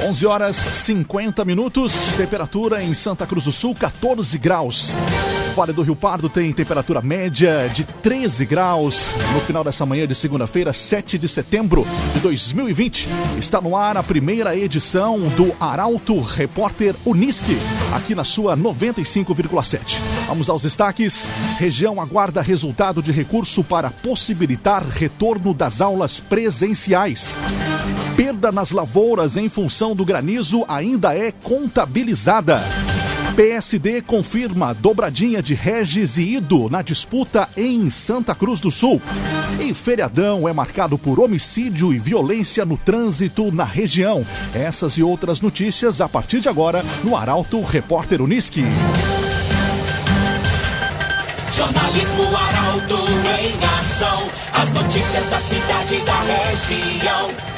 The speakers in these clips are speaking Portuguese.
11 horas 50 minutos, temperatura em Santa Cruz do Sul 14 graus. Vale do Rio Pardo tem temperatura média de 13 graus. No final dessa manhã de segunda-feira, 7 de setembro de 2020, está no ar a primeira edição do Arauto Repórter Unisque, aqui na sua 95,7. Vamos aos destaques. Região aguarda resultado de recurso para possibilitar retorno das aulas presenciais. Perda nas lavouras em função do granizo ainda é contabilizada. PSD confirma dobradinha de Regis e Ido na disputa em Santa Cruz do Sul. E feriadão é marcado por homicídio e violência no trânsito na região. Essas e outras notícias a partir de agora no Arauto Repórter Uniski. Jornalismo Arauto em ação. As notícias da cidade e da região.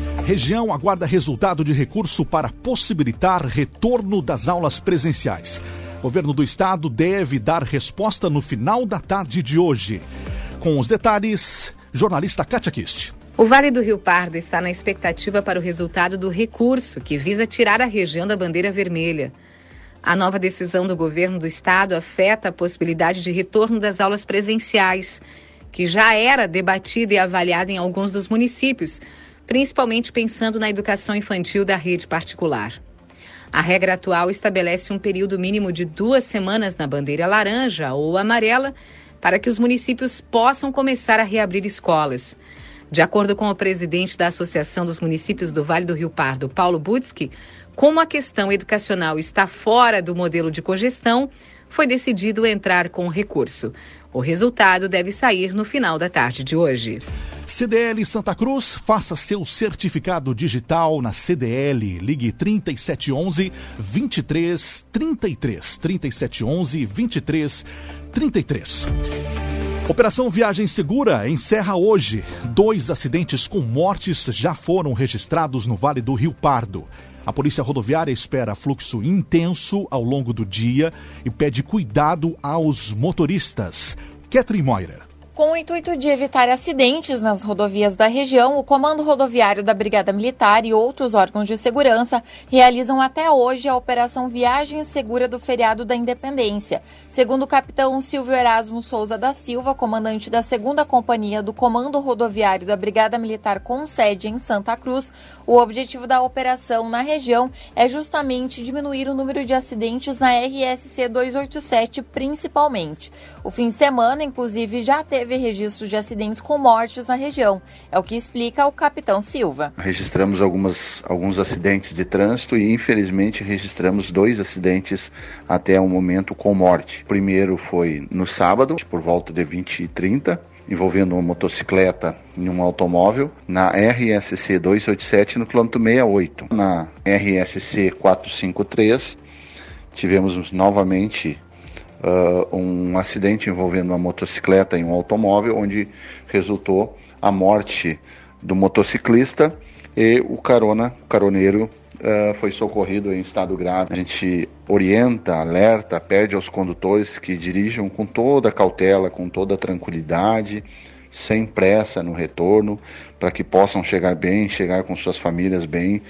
Região aguarda resultado de recurso para possibilitar retorno das aulas presenciais. Governo do Estado deve dar resposta no final da tarde de hoje. Com os detalhes, jornalista Katia Kist. O Vale do Rio Pardo está na expectativa para o resultado do recurso que visa tirar a região da bandeira vermelha. A nova decisão do governo do estado afeta a possibilidade de retorno das aulas presenciais que já era debatida e avaliada em alguns dos municípios, principalmente pensando na educação infantil da rede particular. A regra atual estabelece um período mínimo de duas semanas na bandeira laranja ou amarela para que os municípios possam começar a reabrir escolas. De acordo com o presidente da Associação dos Municípios do Vale do Rio Pardo, Paulo Butzki, como a questão educacional está fora do modelo de cogestão, foi decidido entrar com recurso. O resultado deve sair no final da tarde de hoje. CDL Santa Cruz, faça seu certificado digital na CDL. Ligue 3711 2333. 3711 2333. Operação Viagem Segura encerra hoje. Dois acidentes com mortes já foram registrados no Vale do Rio Pardo. A Polícia Rodoviária espera fluxo intenso ao longo do dia e pede cuidado aos motoristas. Catherine Moira. Com o intuito de evitar acidentes nas rodovias da região, o Comando Rodoviário da Brigada Militar e outros órgãos de segurança realizam até hoje a Operação Viagem Segura do Feriado da Independência. Segundo o capitão Silvio Erasmo Souza da Silva, comandante da 2 Companhia do Comando Rodoviário da Brigada Militar com sede em Santa Cruz, o objetivo da operação na região é justamente diminuir o número de acidentes na RSC 287, principalmente. O fim de semana, inclusive, já teve registros de acidentes com mortes na região. É o que explica o capitão Silva. Registramos algumas, alguns acidentes de trânsito e, infelizmente, registramos dois acidentes até o momento com morte. O primeiro foi no sábado, por volta de 20 e 30, envolvendo uma motocicleta e um automóvel na RSC 287 no quilômetro 68. Na RSC 453 tivemos novamente uh, um acidente envolvendo uma motocicleta e um automóvel, onde resultou a morte do motociclista e o carona, o caroneiro uh, foi socorrido em estado grave. A gente orienta, alerta, pede aos condutores que dirijam com toda cautela, com toda tranquilidade, sem pressa no retorno, para que possam chegar bem, chegar com suas famílias bem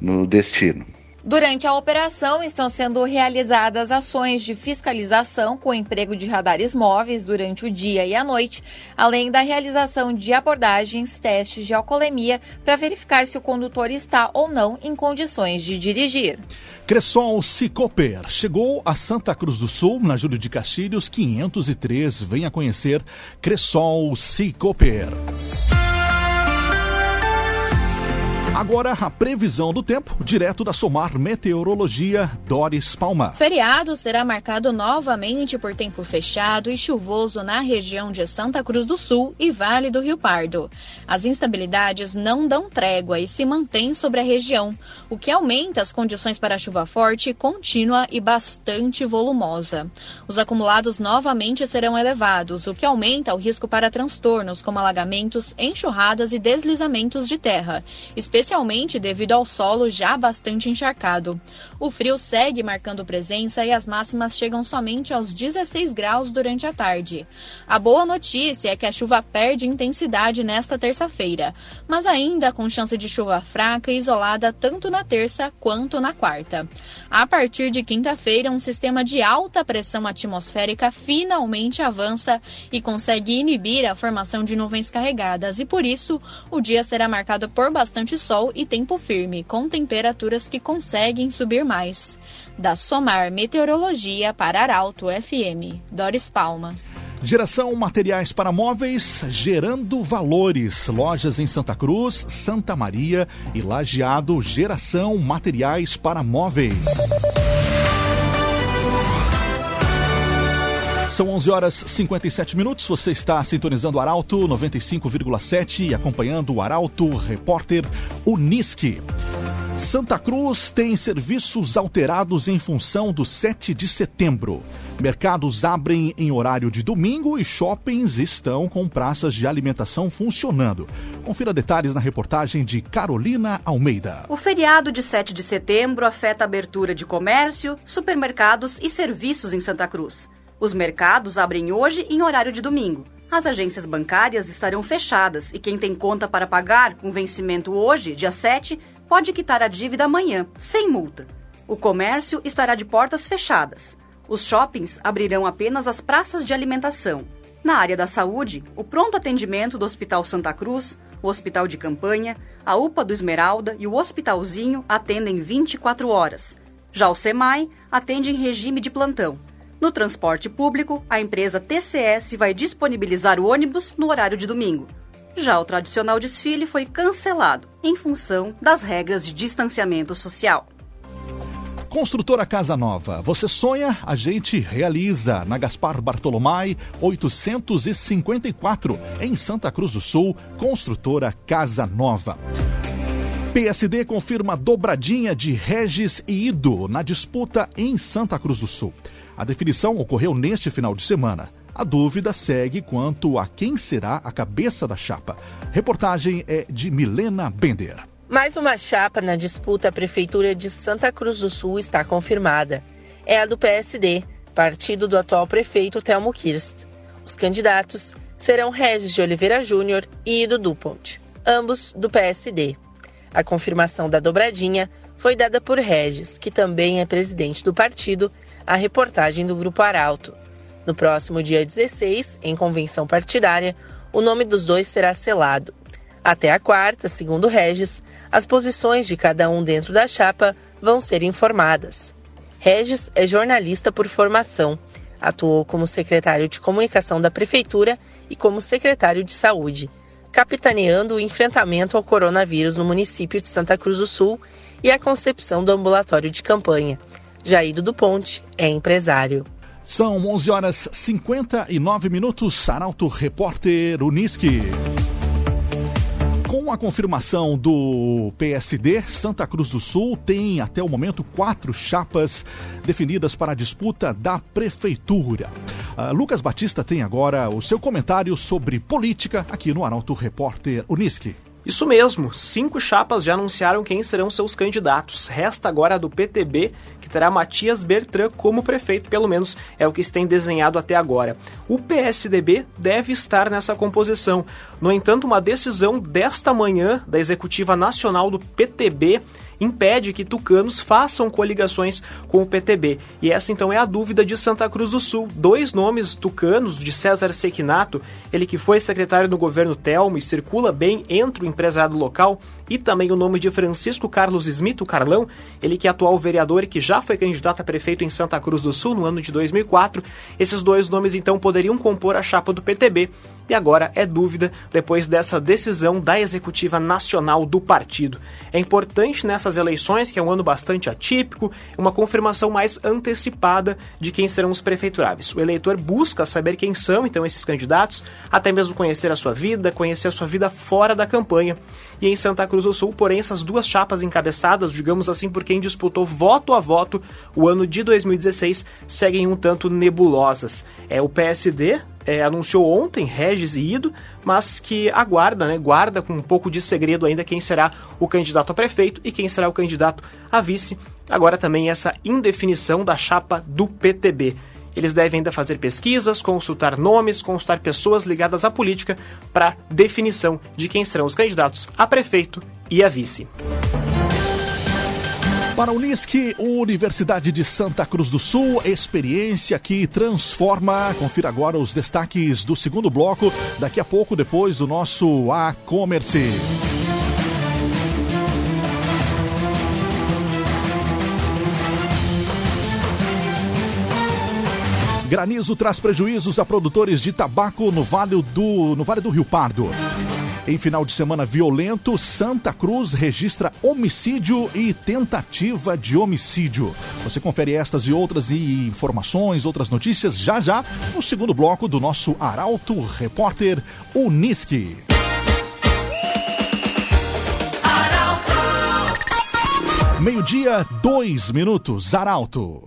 no destino. Durante a operação, estão sendo realizadas ações de fiscalização com emprego de radares móveis durante o dia e a noite, além da realização de abordagens, testes de alcoolemia para verificar se o condutor está ou não em condições de dirigir. Cressol Cicoper chegou a Santa Cruz do Sul, na Júlio de Castilhos 503. Venha conhecer Cressol Cicoper. Agora a previsão do tempo, direto da Somar Meteorologia, Doris Palma. Feriado será marcado novamente por tempo fechado e chuvoso na região de Santa Cruz do Sul e Vale do Rio Pardo. As instabilidades não dão trégua e se mantêm sobre a região, o que aumenta as condições para chuva forte, contínua e bastante volumosa. Os acumulados novamente serão elevados, o que aumenta o risco para transtornos como alagamentos, enxurradas e deslizamentos de terra, especialmente especialmente devido ao solo já bastante encharcado. O frio segue marcando presença e as máximas chegam somente aos 16 graus durante a tarde. A boa notícia é que a chuva perde intensidade nesta terça-feira, mas ainda com chance de chuva fraca e isolada tanto na terça quanto na quarta. A partir de quinta-feira, um sistema de alta pressão atmosférica finalmente avança e consegue inibir a formação de nuvens carregadas, e por isso o dia será marcado por bastante sol sol e tempo firme, com temperaturas que conseguem subir mais. Da Somar Meteorologia para Arauto FM. Doris Palma. Geração Materiais para Móveis, gerando valores. Lojas em Santa Cruz, Santa Maria e Lajeado. Geração Materiais para Móveis. São 11 horas 57 minutos. Você está sintonizando o Arauto 95,7 e acompanhando o Arauto Repórter Unisque. Santa Cruz tem serviços alterados em função do 7 de setembro. Mercados abrem em horário de domingo e shoppings estão com praças de alimentação funcionando. Confira detalhes na reportagem de Carolina Almeida. O feriado de 7 de setembro afeta a abertura de comércio, supermercados e serviços em Santa Cruz. Os mercados abrem hoje em horário de domingo. As agências bancárias estarão fechadas e quem tem conta para pagar com vencimento hoje, dia 7, pode quitar a dívida amanhã, sem multa. O comércio estará de portas fechadas. Os shoppings abrirão apenas as praças de alimentação. Na área da saúde, o pronto atendimento do Hospital Santa Cruz, o Hospital de Campanha, a UPA do Esmeralda e o Hospitalzinho atendem 24 horas. Já o SEMAI atende em regime de plantão. No transporte público, a empresa TCS vai disponibilizar o ônibus no horário de domingo. Já o tradicional desfile foi cancelado em função das regras de distanciamento social. Construtora Casa Nova. Você sonha, a gente realiza. Na Gaspar Bartolomai, 854, em Santa Cruz do Sul, Construtora Casa Nova. PSD confirma dobradinha de Regis e Ido na disputa em Santa Cruz do Sul. A definição ocorreu neste final de semana. A dúvida segue quanto a quem será a cabeça da chapa. Reportagem é de Milena Bender. Mais uma chapa na disputa à Prefeitura de Santa Cruz do Sul está confirmada. É a do PSD, partido do atual prefeito Telmo Kirst. Os candidatos serão Regis de Oliveira Júnior e Ido Dupont, ambos do PSD. A confirmação da dobradinha foi dada por Regis, que também é presidente do partido a reportagem do Grupo Arauto. No próximo dia 16, em convenção partidária, o nome dos dois será selado. Até a quarta, segundo Regis, as posições de cada um dentro da chapa vão ser informadas. Regis é jornalista por formação. Atuou como secretário de comunicação da prefeitura e como secretário de saúde, capitaneando o enfrentamento ao coronavírus no município de Santa Cruz do Sul e a concepção do ambulatório de campanha. Jaído do Ponte é empresário. São 11 horas 59 minutos. Saralto Repórter Uniski. Com a confirmação do PSD, Santa Cruz do Sul tem até o momento quatro chapas definidas para a disputa da prefeitura. Uh, Lucas Batista tem agora o seu comentário sobre política aqui no Arauto Repórter Uniski. Isso mesmo, cinco chapas já anunciaram quem serão seus candidatos. Resta agora a do PTB, que terá Matias Bertrand como prefeito, pelo menos é o que se tem desenhado até agora. O PSDB deve estar nessa composição. No entanto, uma decisão desta manhã da Executiva Nacional do PTB impede que tucanos façam coligações com o PTB. E essa então é a dúvida de Santa Cruz do Sul. Dois nomes tucanos de César Sequinato, ele que foi secretário do governo Telmo e circula bem entre o empresariado local, e também o nome de Francisco Carlos Smith, o Carlão, ele que é atual vereador e que já foi candidato a prefeito em Santa Cruz do Sul no ano de 2004. Esses dois nomes então poderiam compor a chapa do PTB e agora é dúvida depois dessa decisão da executiva nacional do partido. É importante nessas eleições, que é um ano bastante atípico, uma confirmação mais antecipada de quem serão os prefeituráveis. O eleitor busca saber quem são então esses candidatos, até mesmo conhecer a sua vida, conhecer a sua vida fora da campanha e em Santa Cruz do Sul, porém, essas duas chapas encabeçadas, digamos assim, por quem disputou voto a voto o ano de 2016, seguem um tanto nebulosas. É o PSD, é, anunciou ontem, Regis e Ido, mas que aguarda, né, guarda com um pouco de segredo ainda quem será o candidato a prefeito e quem será o candidato a vice. Agora também essa indefinição da chapa do PTB. Eles devem ainda fazer pesquisas, consultar nomes, consultar pessoas ligadas à política para definição de quem serão os candidatos a prefeito e a vice. Para a Unisque, Universidade de Santa Cruz do Sul, experiência que transforma. Confira agora os destaques do segundo bloco, daqui a pouco, depois do nosso A-Commerce. Granizo traz prejuízos a produtores de tabaco no Vale do, no vale do Rio Pardo. Em final de semana violento, Santa Cruz registra homicídio e tentativa de homicídio. Você confere estas e outras informações, outras notícias já já no segundo bloco do nosso Arauto Repórter Unisque. Meio-dia, dois minutos, Arauto.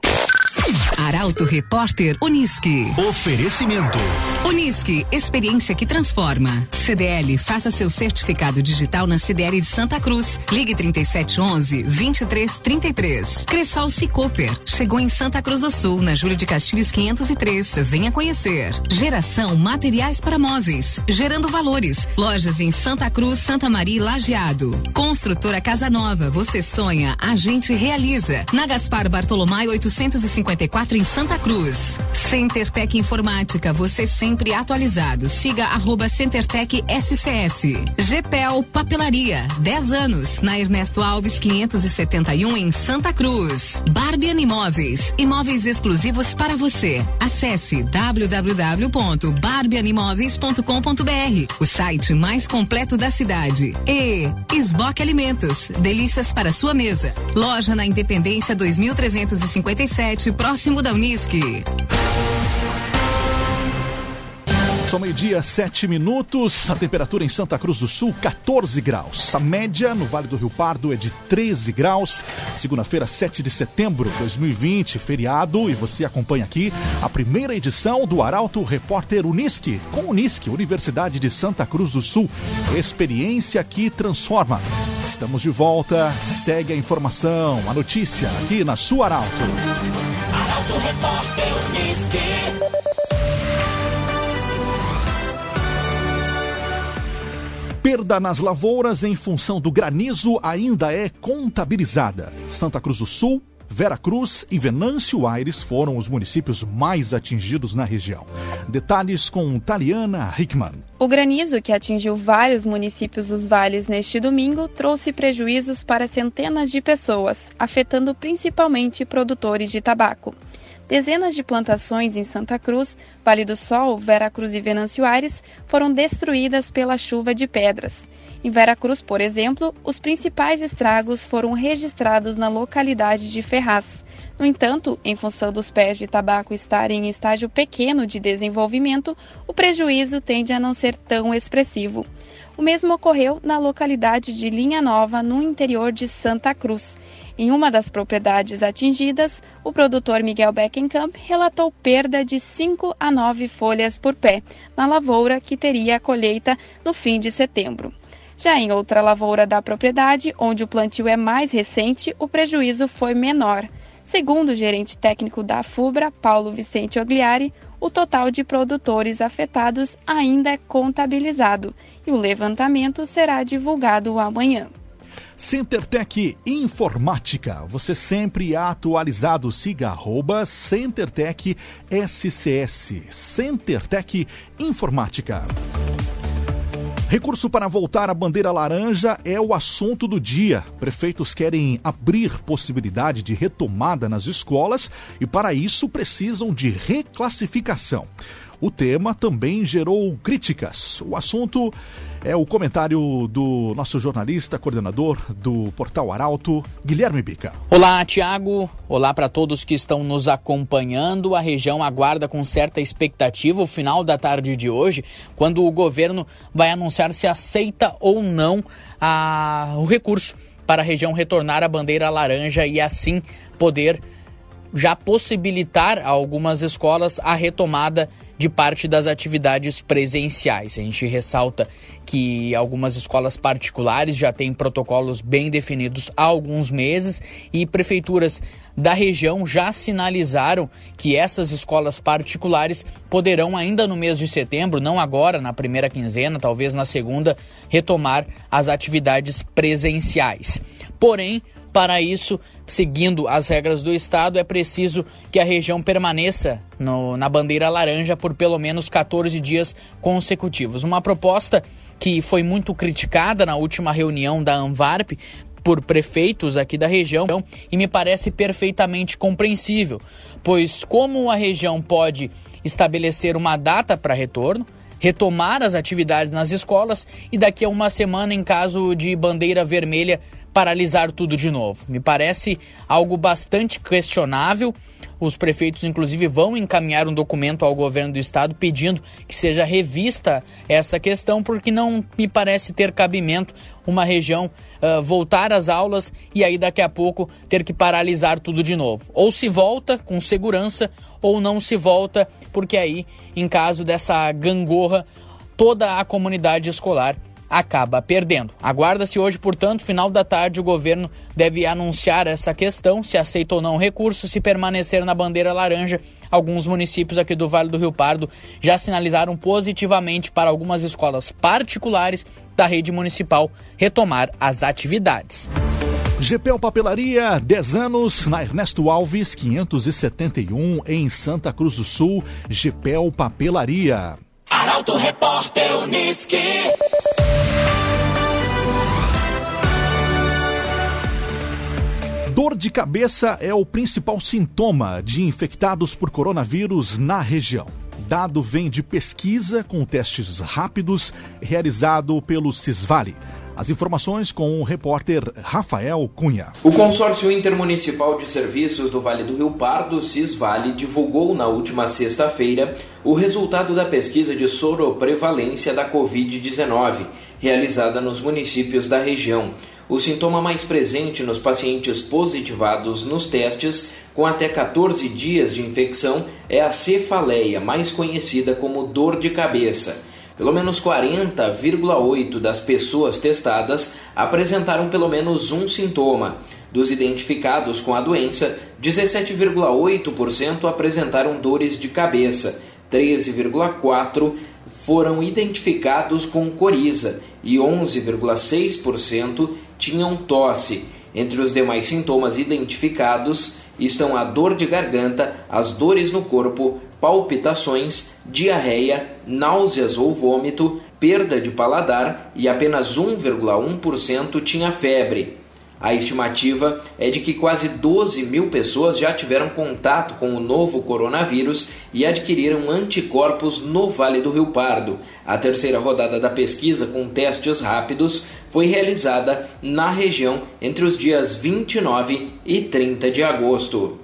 Arauto Repórter Unisque. Oferecimento. Unisque, experiência que transforma. CDL, faça seu certificado digital na CDL de Santa Cruz. Ligue 3711 2333. Cressol Cicoper, chegou em Santa Cruz do Sul, na Júlio de Castilhos 503. Venha conhecer. Geração Materiais para Móveis, gerando valores. Lojas em Santa Cruz, Santa Maria e Lajeado. Construtora Casa Nova, você sonha, a gente realiza. Na Gaspar Bartolomai 854 em Santa Cruz. CenterTech Informática, você sempre atualizado. Siga arroba CenterTech SCS. GPEL Papelaria, 10 anos, na Ernesto Alves 571 em Santa Cruz. Barbian Imóveis, imóveis exclusivos para você. Acesse www.barbianimoveis.com.br, o site mais completo da cidade. E Esboque Alimentos, delícias para sua mesa. Loja na Independência 2357, próximo da Unisque. São meio-dia, sete minutos. A temperatura em Santa Cruz do Sul, 14 graus. A média no Vale do Rio Pardo é de 13 graus. Segunda-feira, 7 de setembro de 2020, feriado. E você acompanha aqui a primeira edição do Arauto Repórter Unisque, com Unisque, Universidade de Santa Cruz do Sul. Experiência que transforma. Estamos de volta. Segue a informação, a notícia aqui na sua Arauto. Arauto Repórter Unisque. Perda nas lavouras em função do granizo ainda é contabilizada. Santa Cruz do Sul, Vera Cruz e Venâncio Aires foram os municípios mais atingidos na região. Detalhes com Taliana Hickman. O granizo, que atingiu vários municípios dos vales neste domingo, trouxe prejuízos para centenas de pessoas, afetando principalmente produtores de tabaco. Dezenas de plantações em Santa Cruz, Vale do Sol, Vera Cruz e Venâncio Aires foram destruídas pela chuva de pedras. Em Vera Cruz, por exemplo, os principais estragos foram registrados na localidade de Ferraz. No entanto, em função dos pés de tabaco estarem em estágio pequeno de desenvolvimento, o prejuízo tende a não ser tão expressivo. O mesmo ocorreu na localidade de Linha Nova, no interior de Santa Cruz. Em uma das propriedades atingidas, o produtor Miguel Beckenkamp relatou perda de 5 a 9 folhas por pé na lavoura que teria a colheita no fim de setembro. Já em outra lavoura da propriedade, onde o plantio é mais recente, o prejuízo foi menor. Segundo o gerente técnico da FUBRA, Paulo Vicente Ogliari, o total de produtores afetados ainda é contabilizado e o levantamento será divulgado amanhã. CenterTech Informática. Você sempre atualizado. Siga arroba CenterTech SCS. CenterTech Informática. Recurso para voltar à bandeira laranja é o assunto do dia. Prefeitos querem abrir possibilidade de retomada nas escolas e, para isso, precisam de reclassificação. O tema também gerou críticas. O assunto é o comentário do nosso jornalista, coordenador do Portal Arauto, Guilherme Bica. Olá, Tiago. Olá para todos que estão nos acompanhando. A região aguarda com certa expectativa o final da tarde de hoje, quando o governo vai anunciar se aceita ou não a... o recurso para a região retornar à bandeira laranja e assim poder já possibilitar a algumas escolas a retomada de parte das atividades presenciais. A gente ressalta que algumas escolas particulares já têm protocolos bem definidos há alguns meses e prefeituras da região já sinalizaram que essas escolas particulares poderão, ainda no mês de setembro, não agora na primeira quinzena, talvez na segunda, retomar as atividades presenciais. Porém, para isso, seguindo as regras do Estado, é preciso que a região permaneça no, na bandeira laranja por pelo menos 14 dias consecutivos. Uma proposta que foi muito criticada na última reunião da Anvarp por prefeitos aqui da região e me parece perfeitamente compreensível, pois como a região pode estabelecer uma data para retorno, retomar as atividades nas escolas e daqui a uma semana, em caso de bandeira vermelha, paralisar tudo de novo. Me parece algo bastante questionável. Os prefeitos, inclusive, vão encaminhar um documento ao governo do estado pedindo que seja revista essa questão, porque não me parece ter cabimento uma região uh, voltar às aulas e aí daqui a pouco ter que paralisar tudo de novo. Ou se volta com segurança, ou não se volta, porque aí, em caso dessa gangorra, toda a comunidade escolar acaba perdendo. Aguarda-se hoje, portanto, final da tarde, o governo deve anunciar essa questão, se aceita ou não o recurso, se permanecer na bandeira laranja. Alguns municípios aqui do Vale do Rio Pardo já sinalizaram positivamente para algumas escolas particulares da rede municipal retomar as atividades. GPL Papelaria, 10 anos, na Ernesto Alves, 571, em Santa Cruz do Sul. GPL Papelaria. Arauto Repórter Uniski. Dor de cabeça é o principal sintoma de infectados por coronavírus na região. Dado vem de pesquisa com testes rápidos realizado pelo Cisvale. As informações com o repórter Rafael Cunha. O Consórcio Intermunicipal de Serviços do Vale do Rio Pardo, Cisvale, divulgou na última sexta-feira o resultado da pesquisa de soroprevalência da Covid-19, realizada nos municípios da região. O sintoma mais presente nos pacientes positivados nos testes com até 14 dias de infecção é a cefaleia, mais conhecida como dor de cabeça. Pelo menos 40,8% das pessoas testadas apresentaram pelo menos um sintoma. Dos identificados com a doença, 17,8% apresentaram dores de cabeça, 13,4% foram identificados com coriza e 11,6% tinham tosse. Entre os demais sintomas identificados estão a dor de garganta, as dores no corpo, palpitações, diarreia, náuseas ou vômito, perda de paladar e apenas 1,1% tinha febre. A estimativa é de que quase 12 mil pessoas já tiveram contato com o novo coronavírus e adquiriram anticorpos no Vale do Rio Pardo. A terceira rodada da pesquisa com testes rápidos foi realizada na região entre os dias 29 e 30 de agosto.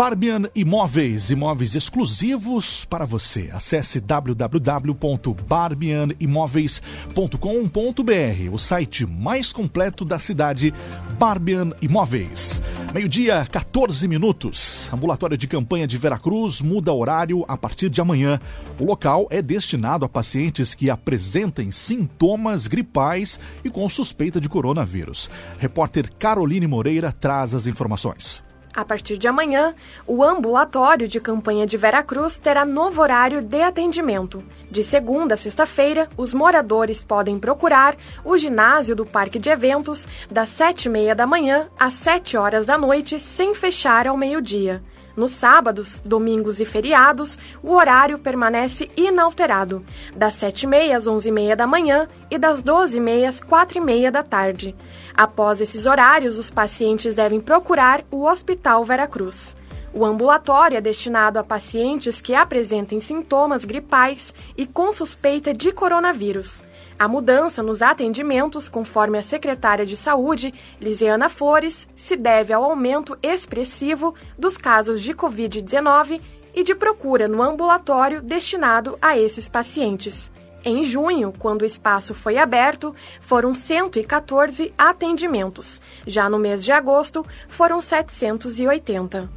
Barbian Imóveis, imóveis exclusivos para você. Acesse www.barbianimóveis.com.br, o site mais completo da cidade, Barbian Imóveis. Meio-dia, 14 minutos. Ambulatório de campanha de Veracruz muda horário a partir de amanhã. O local é destinado a pacientes que apresentem sintomas gripais e com suspeita de coronavírus. Repórter Caroline Moreira traz as informações. A partir de amanhã, o ambulatório de campanha de Veracruz terá novo horário de atendimento. De segunda a sexta-feira, os moradores podem procurar o ginásio do Parque de Eventos das sete e meia da manhã às sete horas da noite, sem fechar ao meio-dia. Nos sábados, domingos e feriados, o horário permanece inalterado, das 7h30 às 11h30 da manhã e das 12h30 às 4h30 da tarde. Após esses horários, os pacientes devem procurar o Hospital Veracruz. O ambulatório é destinado a pacientes que apresentem sintomas gripais e com suspeita de coronavírus. A mudança nos atendimentos, conforme a secretária de Saúde, Lisiana Flores, se deve ao aumento expressivo dos casos de Covid-19 e de procura no ambulatório destinado a esses pacientes. Em junho, quando o espaço foi aberto, foram 114 atendimentos. Já no mês de agosto, foram 780.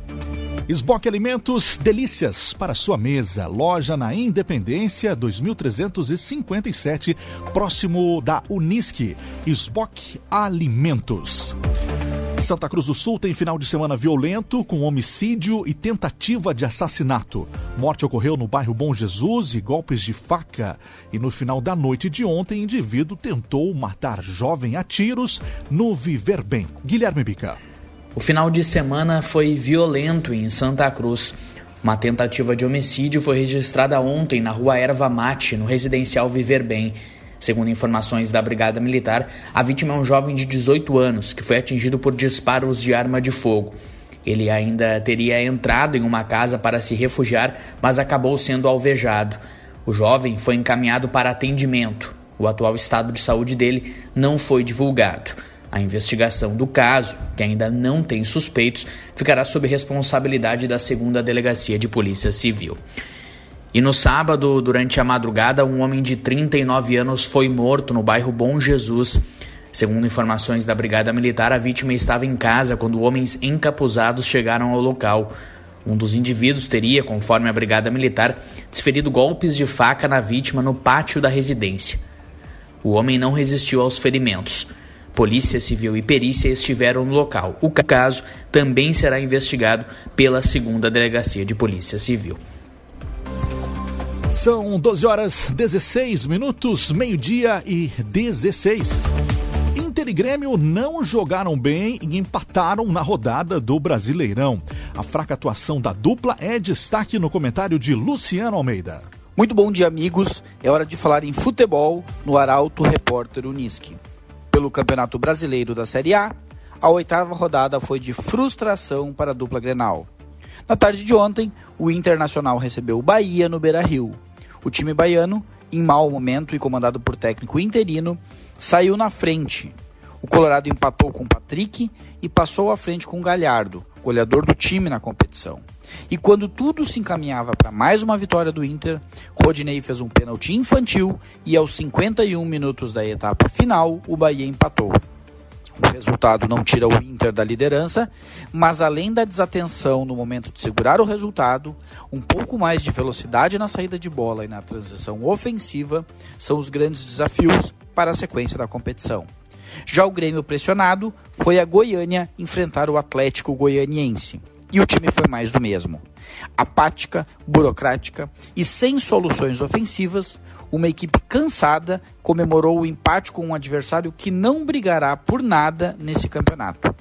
Esboque Alimentos, delícias para sua mesa. Loja na Independência 2357, próximo da Unisque. Esboque Alimentos. Santa Cruz do Sul tem final de semana violento com homicídio e tentativa de assassinato. Morte ocorreu no bairro Bom Jesus e golpes de faca. E no final da noite de ontem, indivíduo tentou matar jovem a tiros no Viver Bem. Guilherme Bica. O final de semana foi violento em Santa Cruz. Uma tentativa de homicídio foi registrada ontem na rua Erva Mate, no residencial Viver Bem. Segundo informações da Brigada Militar, a vítima é um jovem de 18 anos que foi atingido por disparos de arma de fogo. Ele ainda teria entrado em uma casa para se refugiar, mas acabou sendo alvejado. O jovem foi encaminhado para atendimento. O atual estado de saúde dele não foi divulgado. A investigação do caso, que ainda não tem suspeitos, ficará sob responsabilidade da segunda Delegacia de Polícia Civil. E no sábado, durante a madrugada, um homem de 39 anos foi morto no bairro Bom Jesus. Segundo informações da Brigada Militar, a vítima estava em casa quando homens encapuzados chegaram ao local. Um dos indivíduos teria, conforme a Brigada Militar, desferido golpes de faca na vítima no pátio da residência. O homem não resistiu aos ferimentos. Polícia Civil e perícia estiveram no local. O caso também será investigado pela segunda Delegacia de Polícia Civil. São 12 horas 16 minutos, meio-dia e 16. Inter e Grêmio não jogaram bem e empataram na rodada do Brasileirão. A fraca atuação da dupla é destaque no comentário de Luciano Almeida. Muito bom dia, amigos. É hora de falar em futebol no Arauto Repórter Uniski. Pelo Campeonato Brasileiro da Série A, a oitava rodada foi de frustração para a dupla Grenal. Na tarde de ontem, o Internacional recebeu o Bahia no Beira-Rio. O time baiano, em mau momento e comandado por técnico interino, saiu na frente. O Colorado empatou com Patrick e passou à frente com Galhardo, goleador do time na competição. E quando tudo se encaminhava para mais uma vitória do Inter, Rodinei fez um pênalti infantil e aos 51 minutos da etapa final, o Bahia empatou. O resultado não tira o Inter da liderança, mas além da desatenção no momento de segurar o resultado, um pouco mais de velocidade na saída de bola e na transição ofensiva são os grandes desafios para a sequência da competição. Já o Grêmio pressionado foi a Goiânia enfrentar o Atlético Goianiense. E o time foi mais do mesmo. Apática, burocrática e sem soluções ofensivas, uma equipe cansada comemorou o empate com um adversário que não brigará por nada nesse campeonato.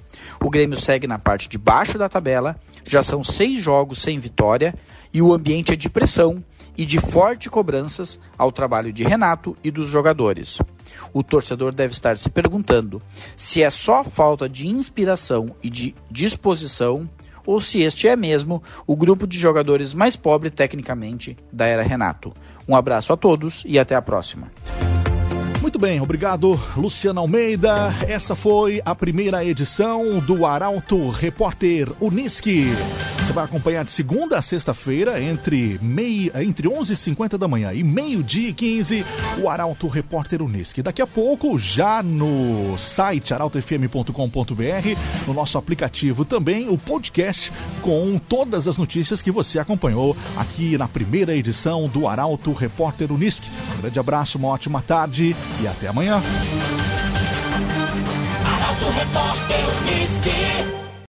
O Grêmio segue na parte de baixo da tabela, já são seis jogos sem vitória e o ambiente é de pressão e de forte cobranças ao trabalho de Renato e dos jogadores. O torcedor deve estar se perguntando se é só falta de inspiração e de disposição ou se este é mesmo o grupo de jogadores mais pobre tecnicamente da era Renato. Um abraço a todos e até a próxima. Muito bem, obrigado, Luciana Almeida. Essa foi a primeira edição do Arauto Repórter Uniski. Você vai acompanhar de segunda a sexta-feira, entre, meia, entre 11h50 da manhã e meio-dia e 15, o Arauto Repórter Uniski. Daqui a pouco, já no site arautofm.com.br, no nosso aplicativo também, o podcast com todas as notícias que você acompanhou aqui na primeira edição do Arauto Repórter Uniski. Um grande abraço, uma ótima tarde e até amanhã. Arauto Repórter.